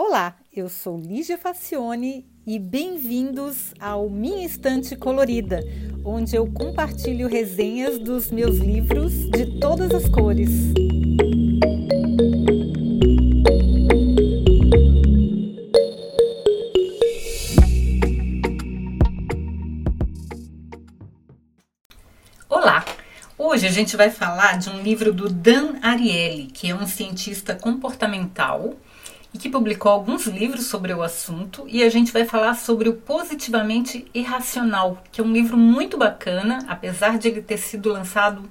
Olá, eu sou Lígia Facione e bem-vindos ao Minha Estante Colorida, onde eu compartilho resenhas dos meus livros de todas as cores. Olá! Hoje a gente vai falar de um livro do Dan Ariely, que é um cientista comportamental e que publicou alguns livros sobre o assunto, e a gente vai falar sobre o Positivamente Irracional, que é um livro muito bacana, apesar de ele ter sido lançado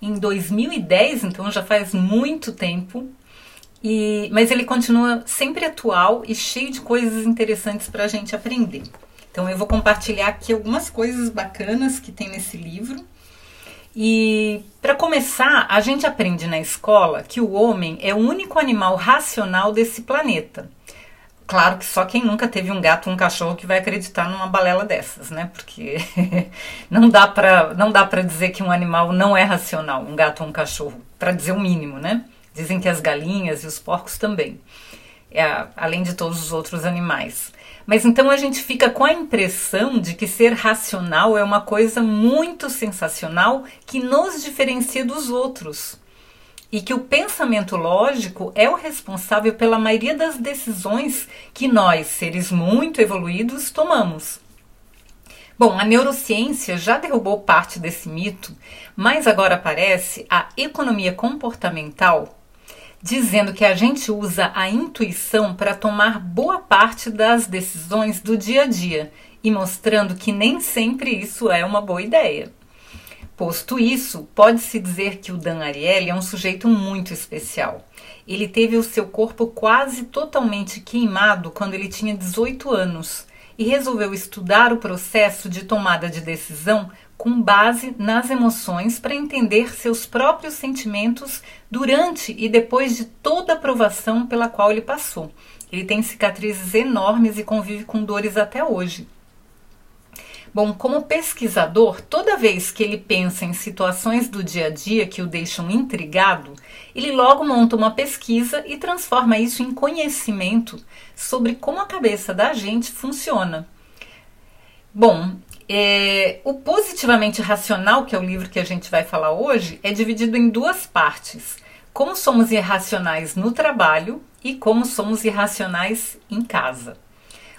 em 2010, então já faz muito tempo. E, mas ele continua sempre atual e cheio de coisas interessantes para a gente aprender. Então eu vou compartilhar aqui algumas coisas bacanas que tem nesse livro e para começar, a gente aprende na escola que o homem é o único animal racional desse planeta. Claro que só quem nunca teve um gato ou um cachorro que vai acreditar numa balela dessas, né? Porque não dá para não dá para dizer que um animal não é racional, um gato ou um cachorro, para dizer o mínimo, né? Dizem que as galinhas e os porcos também, é, além de todos os outros animais. Mas então a gente fica com a impressão de que ser racional é uma coisa muito sensacional que nos diferencia dos outros. E que o pensamento lógico é o responsável pela maioria das decisões que nós, seres muito evoluídos, tomamos. Bom, a neurociência já derrubou parte desse mito, mas agora aparece a economia comportamental dizendo que a gente usa a intuição para tomar boa parte das decisões do dia a dia e mostrando que nem sempre isso é uma boa ideia. Posto isso, pode-se dizer que o Dan Ariely é um sujeito muito especial. Ele teve o seu corpo quase totalmente queimado quando ele tinha 18 anos e resolveu estudar o processo de tomada de decisão com base nas emoções para entender seus próprios sentimentos durante e depois de toda a provação pela qual ele passou. Ele tem cicatrizes enormes e convive com dores até hoje. Bom, como pesquisador, toda vez que ele pensa em situações do dia a dia que o deixam intrigado, ele logo monta uma pesquisa e transforma isso em conhecimento sobre como a cabeça da gente funciona. Bom, é, o Positivamente Racional, que é o livro que a gente vai falar hoje, é dividido em duas partes: como somos irracionais no trabalho e como somos irracionais em casa.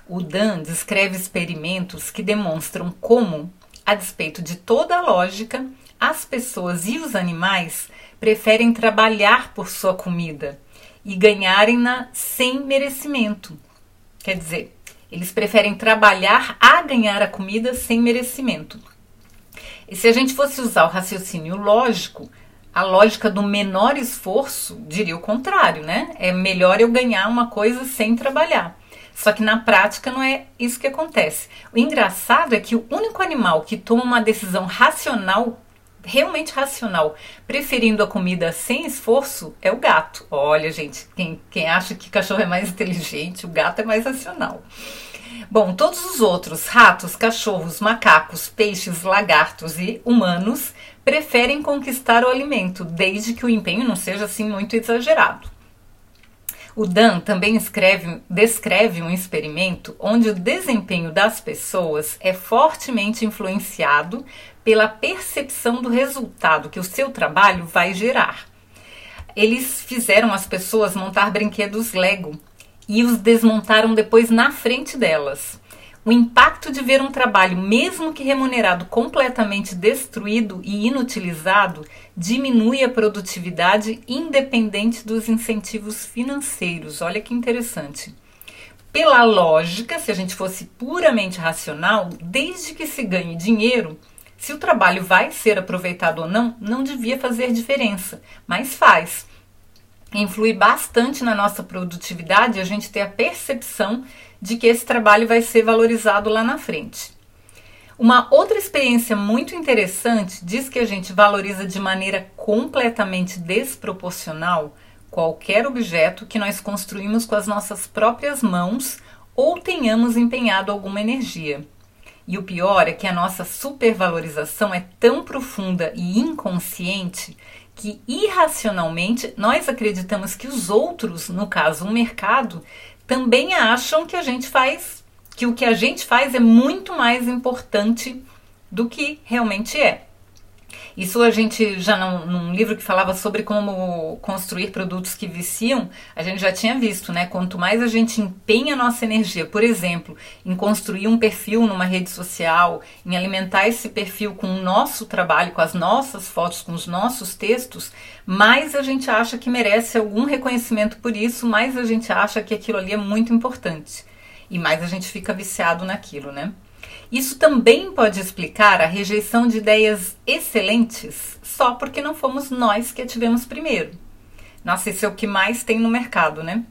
O Dan descreve experimentos que demonstram como, a despeito de toda a lógica, as pessoas e os animais preferem trabalhar por sua comida e ganharem-na sem merecimento. Quer dizer, eles preferem trabalhar a ganhar a comida sem merecimento. E se a gente fosse usar o raciocínio lógico, a lógica do menor esforço diria o contrário, né? É melhor eu ganhar uma coisa sem trabalhar. Só que na prática não é isso que acontece. O engraçado é que o único animal que toma uma decisão racional, realmente racional, preferindo a comida sem esforço, é o gato. Olha, gente, quem, quem acha que cachorro é mais inteligente, o gato é mais racional. Bom, todos os outros, ratos, cachorros, macacos, peixes, lagartos e humanos, preferem conquistar o alimento, desde que o empenho não seja assim muito exagerado. O Dan também escreve, descreve um experimento onde o desempenho das pessoas é fortemente influenciado pela percepção do resultado que o seu trabalho vai gerar. Eles fizeram as pessoas montar brinquedos Lego e os desmontaram depois na frente delas. O impacto de ver um trabalho, mesmo que remunerado, completamente destruído e inutilizado, diminui a produtividade independente dos incentivos financeiros. Olha que interessante. Pela lógica, se a gente fosse puramente racional, desde que se ganhe dinheiro, se o trabalho vai ser aproveitado ou não, não devia fazer diferença, mas faz influi bastante na nossa produtividade a gente ter a percepção de que esse trabalho vai ser valorizado lá na frente. Uma outra experiência muito interessante diz que a gente valoriza de maneira completamente desproporcional qualquer objeto que nós construímos com as nossas próprias mãos ou tenhamos empenhado alguma energia. E o pior é que a nossa supervalorização é tão profunda e inconsciente que irracionalmente nós acreditamos que os outros, no caso o mercado, também acham que a gente faz, que o que a gente faz é muito mais importante do que realmente é. Isso a gente já num, num, livro que falava sobre como construir produtos que viciam, a gente já tinha visto, né? Quanto mais a gente empenha a nossa energia, por exemplo, em construir um perfil numa rede social, em alimentar esse perfil com o nosso trabalho, com as nossas fotos, com os nossos textos, mais a gente acha que merece algum reconhecimento por isso, mais a gente acha que aquilo ali é muito importante. E mais a gente fica viciado naquilo, né? Isso também pode explicar a rejeição de ideias excelentes só porque não fomos nós que a tivemos primeiro. Nossa, esse é o que mais tem no mercado, né?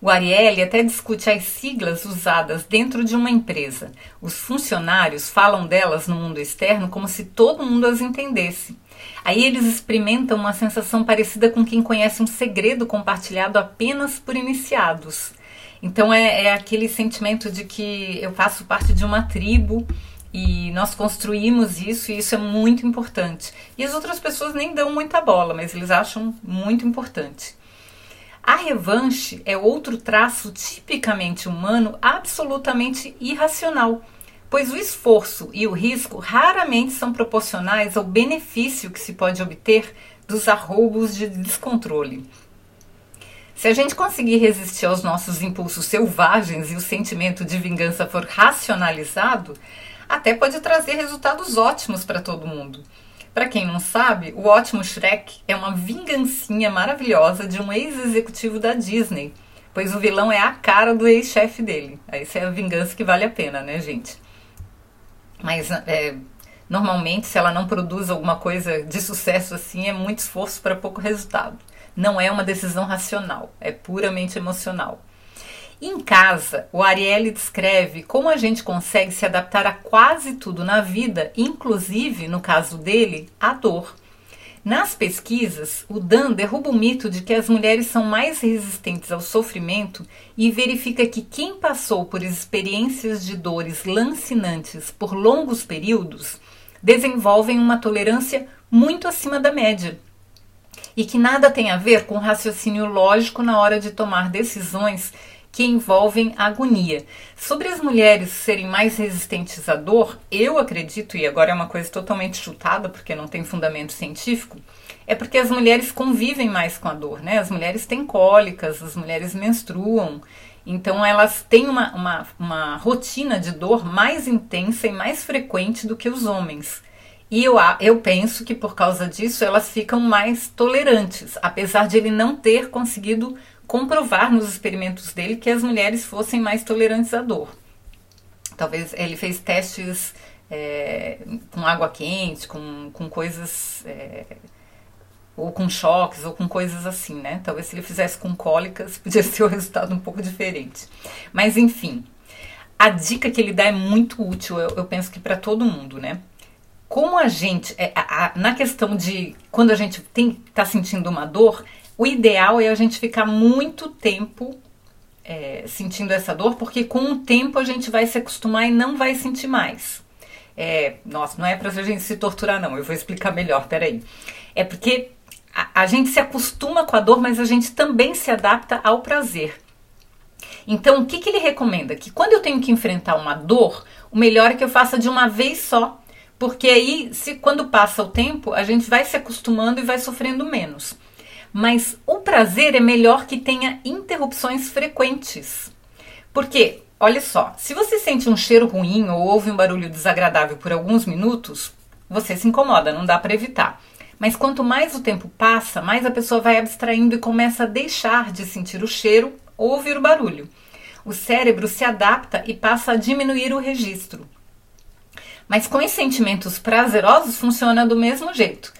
O Ariely até discute as siglas usadas dentro de uma empresa. Os funcionários falam delas no mundo externo como se todo mundo as entendesse. Aí eles experimentam uma sensação parecida com quem conhece um segredo compartilhado apenas por iniciados. Então é, é aquele sentimento de que eu faço parte de uma tribo e nós construímos isso e isso é muito importante. E as outras pessoas nem dão muita bola, mas eles acham muito importante. A revanche é outro traço tipicamente humano, absolutamente irracional, pois o esforço e o risco raramente são proporcionais ao benefício que se pode obter dos arroubos de descontrole. Se a gente conseguir resistir aos nossos impulsos selvagens e o sentimento de vingança for racionalizado, até pode trazer resultados ótimos para todo mundo. Para quem não sabe, o ótimo Shrek é uma vingancinha maravilhosa de um ex-executivo da Disney, pois o vilão é a cara do ex-chefe dele. Essa é a vingança que vale a pena, né, gente? Mas é, normalmente, se ela não produz alguma coisa de sucesso assim, é muito esforço para pouco resultado. Não é uma decisão racional, é puramente emocional. Em casa, o Ariely descreve como a gente consegue se adaptar a quase tudo na vida, inclusive, no caso dele, a dor. Nas pesquisas, o Dan derruba o mito de que as mulheres são mais resistentes ao sofrimento e verifica que quem passou por experiências de dores lancinantes por longos períodos desenvolvem uma tolerância muito acima da média e que nada tem a ver com raciocínio lógico na hora de tomar decisões que envolvem agonia. Sobre as mulheres serem mais resistentes à dor, eu acredito, e agora é uma coisa totalmente chutada porque não tem fundamento científico, é porque as mulheres convivem mais com a dor, né? As mulheres têm cólicas, as mulheres menstruam, então elas têm uma, uma, uma rotina de dor mais intensa e mais frequente do que os homens. E eu, eu penso que por causa disso elas ficam mais tolerantes, apesar de ele não ter conseguido comprovar nos experimentos dele que as mulheres fossem mais tolerantes à dor. Talvez ele fez testes é, com água quente, com, com coisas. É, ou com choques, ou com coisas assim, né? Talvez se ele fizesse com cólicas, podia ser o resultado um pouco diferente. Mas enfim, a dica que ele dá é muito útil, eu, eu penso que para todo mundo, né? Como a gente, é, a, a, na questão de quando a gente está sentindo uma dor, o ideal é a gente ficar muito tempo é, sentindo essa dor, porque com o tempo a gente vai se acostumar e não vai sentir mais. É, nossa, não é pra gente se torturar, não, eu vou explicar melhor, peraí. É porque a, a gente se acostuma com a dor, mas a gente também se adapta ao prazer. Então, o que, que ele recomenda? Que quando eu tenho que enfrentar uma dor, o melhor é que eu faça de uma vez só porque aí, se quando passa o tempo, a gente vai se acostumando e vai sofrendo menos. Mas o prazer é melhor que tenha interrupções frequentes. Porque, olha só, se você sente um cheiro ruim ou ouve um barulho desagradável por alguns minutos, você se incomoda, não dá para evitar. Mas quanto mais o tempo passa, mais a pessoa vai abstraindo e começa a deixar de sentir o cheiro ou ouvir o barulho. O cérebro se adapta e passa a diminuir o registro. Mas com os sentimentos prazerosos funciona do mesmo jeito.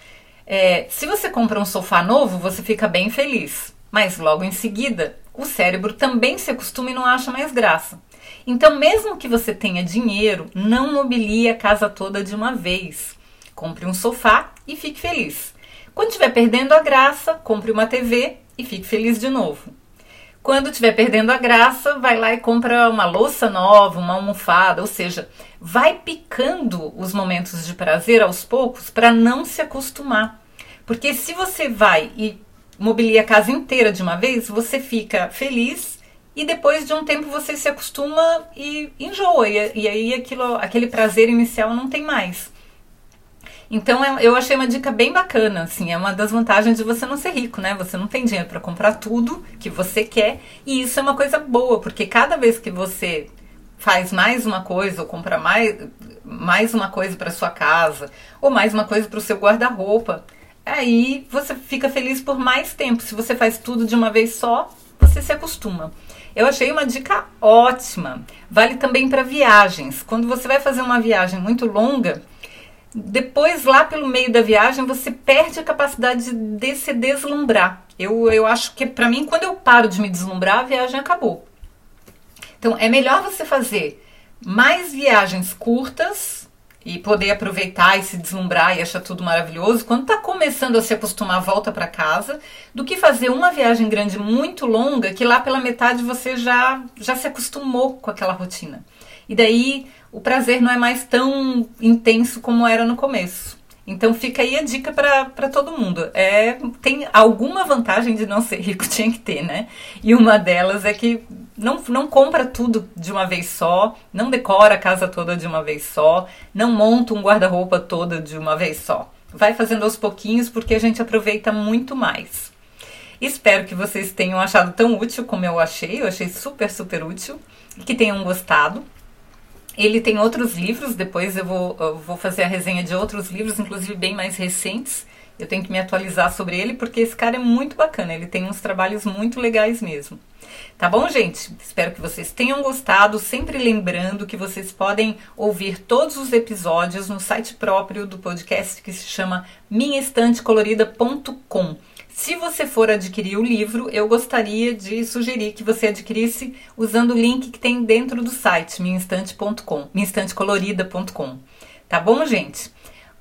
É, se você compra um sofá novo, você fica bem feliz, mas logo em seguida o cérebro também se acostuma e não acha mais graça. Então, mesmo que você tenha dinheiro, não mobilie a casa toda de uma vez. Compre um sofá e fique feliz. Quando estiver perdendo a graça, compre uma TV e fique feliz de novo. Quando estiver perdendo a graça, vai lá e compra uma louça nova, uma almofada, ou seja, vai picando os momentos de prazer aos poucos para não se acostumar. Porque se você vai e mobilia a casa inteira de uma vez, você fica feliz e depois de um tempo você se acostuma e enjoa, e, e aí aquilo, aquele prazer inicial não tem mais. Então é, eu achei uma dica bem bacana, assim, é uma das vantagens de você não ser rico, né? Você não tem dinheiro para comprar tudo que você quer, e isso é uma coisa boa, porque cada vez que você faz mais uma coisa ou compra mais, mais uma coisa para sua casa ou mais uma coisa para o seu guarda-roupa, aí você fica feliz por mais tempo. Se você faz tudo de uma vez só, você se acostuma. Eu achei uma dica ótima. Vale também para viagens. Quando você vai fazer uma viagem muito longa, depois lá pelo meio da viagem você perde a capacidade de se deslumbrar. Eu, eu acho que para mim, quando eu paro de me deslumbrar, a viagem acabou. Então é melhor você fazer mais viagens curtas e poder aproveitar e se deslumbrar e achar tudo maravilhoso quando está começando a se acostumar volta para casa, do que fazer uma viagem grande muito longa que lá pela metade você já já se acostumou com aquela rotina. E daí o prazer não é mais tão intenso como era no começo. Então fica aí a dica para todo mundo. É, tem alguma vantagem de não ser rico, tinha que ter, né? E uma delas é que não, não compra tudo de uma vez só, não decora a casa toda de uma vez só, não monta um guarda-roupa toda de uma vez só. Vai fazendo aos pouquinhos porque a gente aproveita muito mais. Espero que vocês tenham achado tão útil como eu achei, eu achei super, super útil e que tenham gostado. Ele tem outros livros, depois eu vou, eu vou fazer a resenha de outros livros, inclusive bem mais recentes. Eu tenho que me atualizar sobre ele porque esse cara é muito bacana, ele tem uns trabalhos muito legais mesmo. Tá bom, gente? Espero que vocês tenham gostado. Sempre lembrando que vocês podem ouvir todos os episódios no site próprio do podcast que se chama minhaestantecolorida.com. Se você for adquirir o livro, eu gostaria de sugerir que você adquirisse usando o link que tem dentro do site minhaestante.com, minhaestantecolorida.com. Tá bom, gente?